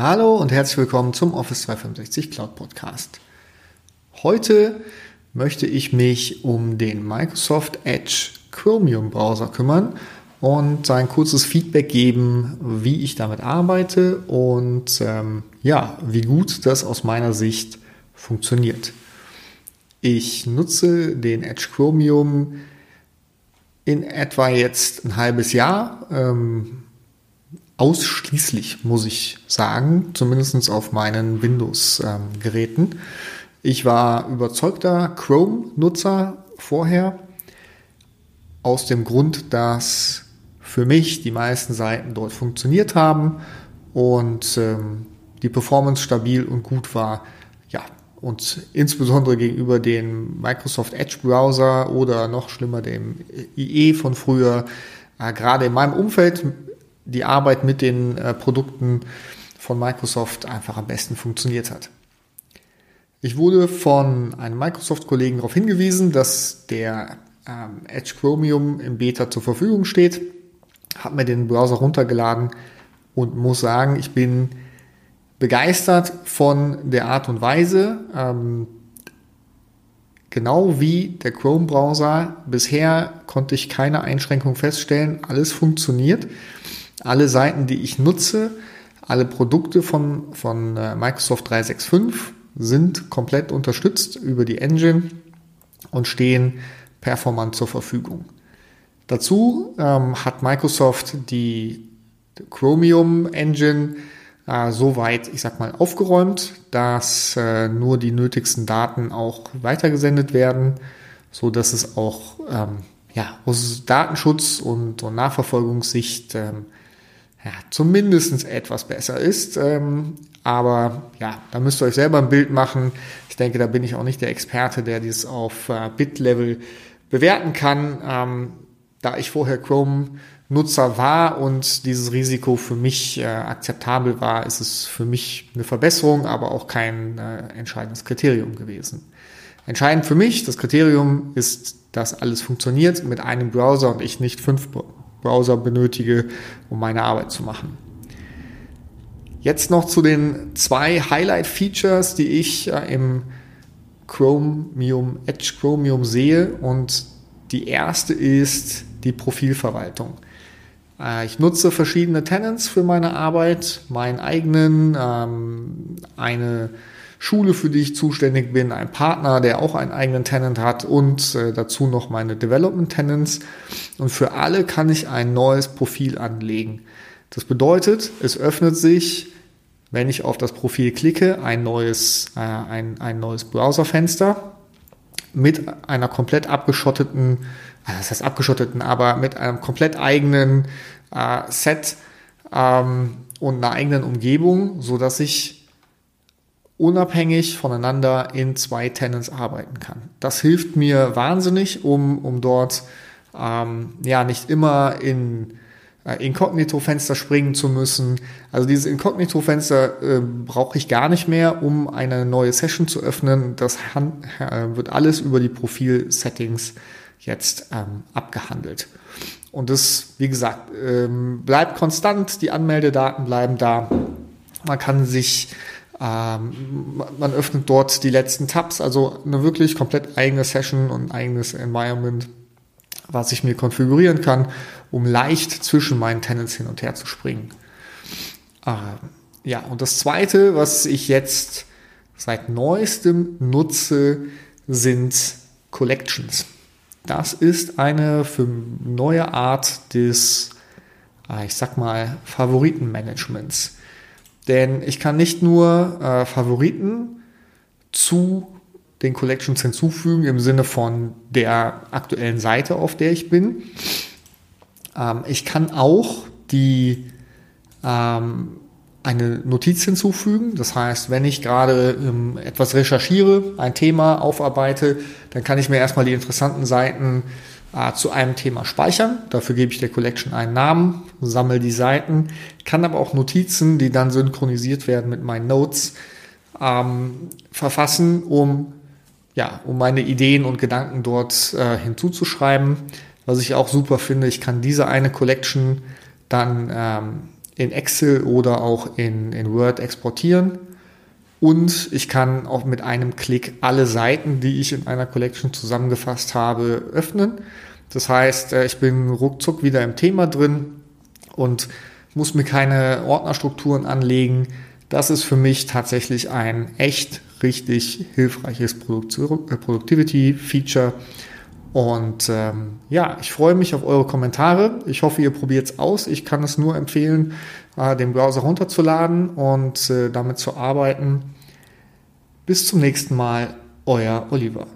Hallo und herzlich willkommen zum Office 365 Cloud Podcast. Heute möchte ich mich um den Microsoft Edge Chromium Browser kümmern und ein kurzes Feedback geben, wie ich damit arbeite und ähm, ja, wie gut das aus meiner Sicht funktioniert. Ich nutze den Edge Chromium in etwa jetzt ein halbes Jahr. Ähm, ausschließlich, muss ich sagen, zumindest auf meinen Windows-Geräten. Ich war überzeugter Chrome-Nutzer vorher, aus dem Grund, dass für mich die meisten Seiten dort funktioniert haben und ähm, die Performance stabil und gut war. Ja, und insbesondere gegenüber dem Microsoft Edge Browser oder noch schlimmer dem IE von früher, äh, gerade in meinem Umfeld die Arbeit mit den äh, Produkten von Microsoft einfach am besten funktioniert hat. Ich wurde von einem Microsoft-Kollegen darauf hingewiesen, dass der ähm, Edge Chromium im Beta zur Verfügung steht, habe mir den Browser runtergeladen und muss sagen, ich bin begeistert von der Art und Weise, ähm, genau wie der Chrome-Browser. Bisher konnte ich keine Einschränkung feststellen, alles funktioniert alle Seiten, die ich nutze, alle Produkte von, von äh, Microsoft 365 sind komplett unterstützt über die Engine und stehen performant zur Verfügung. Dazu ähm, hat Microsoft die Chromium Engine äh, soweit, ich sag mal, aufgeräumt, dass äh, nur die nötigsten Daten auch weitergesendet werden, so dass es auch ähm, ja, aus Datenschutz und, und Nachverfolgungssicht ähm, ja, zumindest etwas besser ist. Ähm, aber ja, da müsst ihr euch selber ein Bild machen. Ich denke, da bin ich auch nicht der Experte, der dies auf äh, Bit-Level bewerten kann. Ähm, da ich vorher Chrome-Nutzer war und dieses Risiko für mich äh, akzeptabel war, ist es für mich eine Verbesserung, aber auch kein äh, entscheidendes Kriterium gewesen. Entscheidend für mich, das Kriterium ist, dass alles funktioniert mit einem Browser und ich nicht fünf Browser benötige, um meine Arbeit zu machen. Jetzt noch zu den zwei Highlight-Features, die ich äh, im Chromium, Edge Chromium sehe. Und die erste ist die Profilverwaltung. Äh, ich nutze verschiedene Tenants für meine Arbeit, meinen eigenen, ähm, eine Schule, für die ich zuständig bin, ein Partner, der auch einen eigenen Tenant hat und äh, dazu noch meine Development Tenants. Und für alle kann ich ein neues Profil anlegen. Das bedeutet, es öffnet sich, wenn ich auf das Profil klicke, ein neues, äh, ein, ein neues Browserfenster mit einer komplett abgeschotteten, äh, das heißt abgeschotteten, aber mit einem komplett eigenen äh, Set ähm, und einer eigenen Umgebung, so dass ich unabhängig voneinander in zwei Tenants arbeiten kann. Das hilft mir wahnsinnig, um, um dort ähm, ja nicht immer in äh, Inkognito-Fenster springen zu müssen. Also dieses Inkognito-Fenster äh, brauche ich gar nicht mehr, um eine neue Session zu öffnen. Das äh, wird alles über die Profil-Settings jetzt ähm, abgehandelt. Und das, wie gesagt, ähm, bleibt konstant, die Anmeldedaten bleiben da. Man kann sich ähm, man öffnet dort die letzten Tabs, also eine wirklich komplett eigene Session und eigenes Environment, was ich mir konfigurieren kann, um leicht zwischen meinen Tenants hin und her zu springen. Ähm, ja, und das zweite, was ich jetzt seit neuestem nutze, sind Collections. Das ist eine für neue Art des, äh, ich sag mal, Favoritenmanagements. Denn ich kann nicht nur äh, Favoriten zu den Collections hinzufügen im Sinne von der aktuellen Seite, auf der ich bin. Ähm, ich kann auch die ähm, eine Notiz hinzufügen. Das heißt, wenn ich gerade ähm, etwas recherchiere, ein Thema aufarbeite, dann kann ich mir erstmal die interessanten Seiten äh, zu einem Thema speichern. Dafür gebe ich der Collection einen Namen, sammle die Seiten, kann aber auch Notizen, die dann synchronisiert werden mit meinen Notes, ähm, verfassen, um, ja, um meine Ideen und Gedanken dort äh, hinzuzuschreiben. Was ich auch super finde, ich kann diese eine Collection dann ähm, in Excel oder auch in, in Word exportieren. Und ich kann auch mit einem Klick alle Seiten, die ich in einer Collection zusammengefasst habe, öffnen. Das heißt, äh, ich bin ruckzuck wieder im Thema drin und muss mir keine Ordnerstrukturen anlegen. Das ist für mich tatsächlich ein echt richtig hilfreiches äh, Productivity-Feature. Und ähm, ja, ich freue mich auf eure Kommentare. Ich hoffe, ihr probiert es aus. Ich kann es nur empfehlen, äh, den Browser runterzuladen und äh, damit zu arbeiten. Bis zum nächsten Mal, euer Oliver.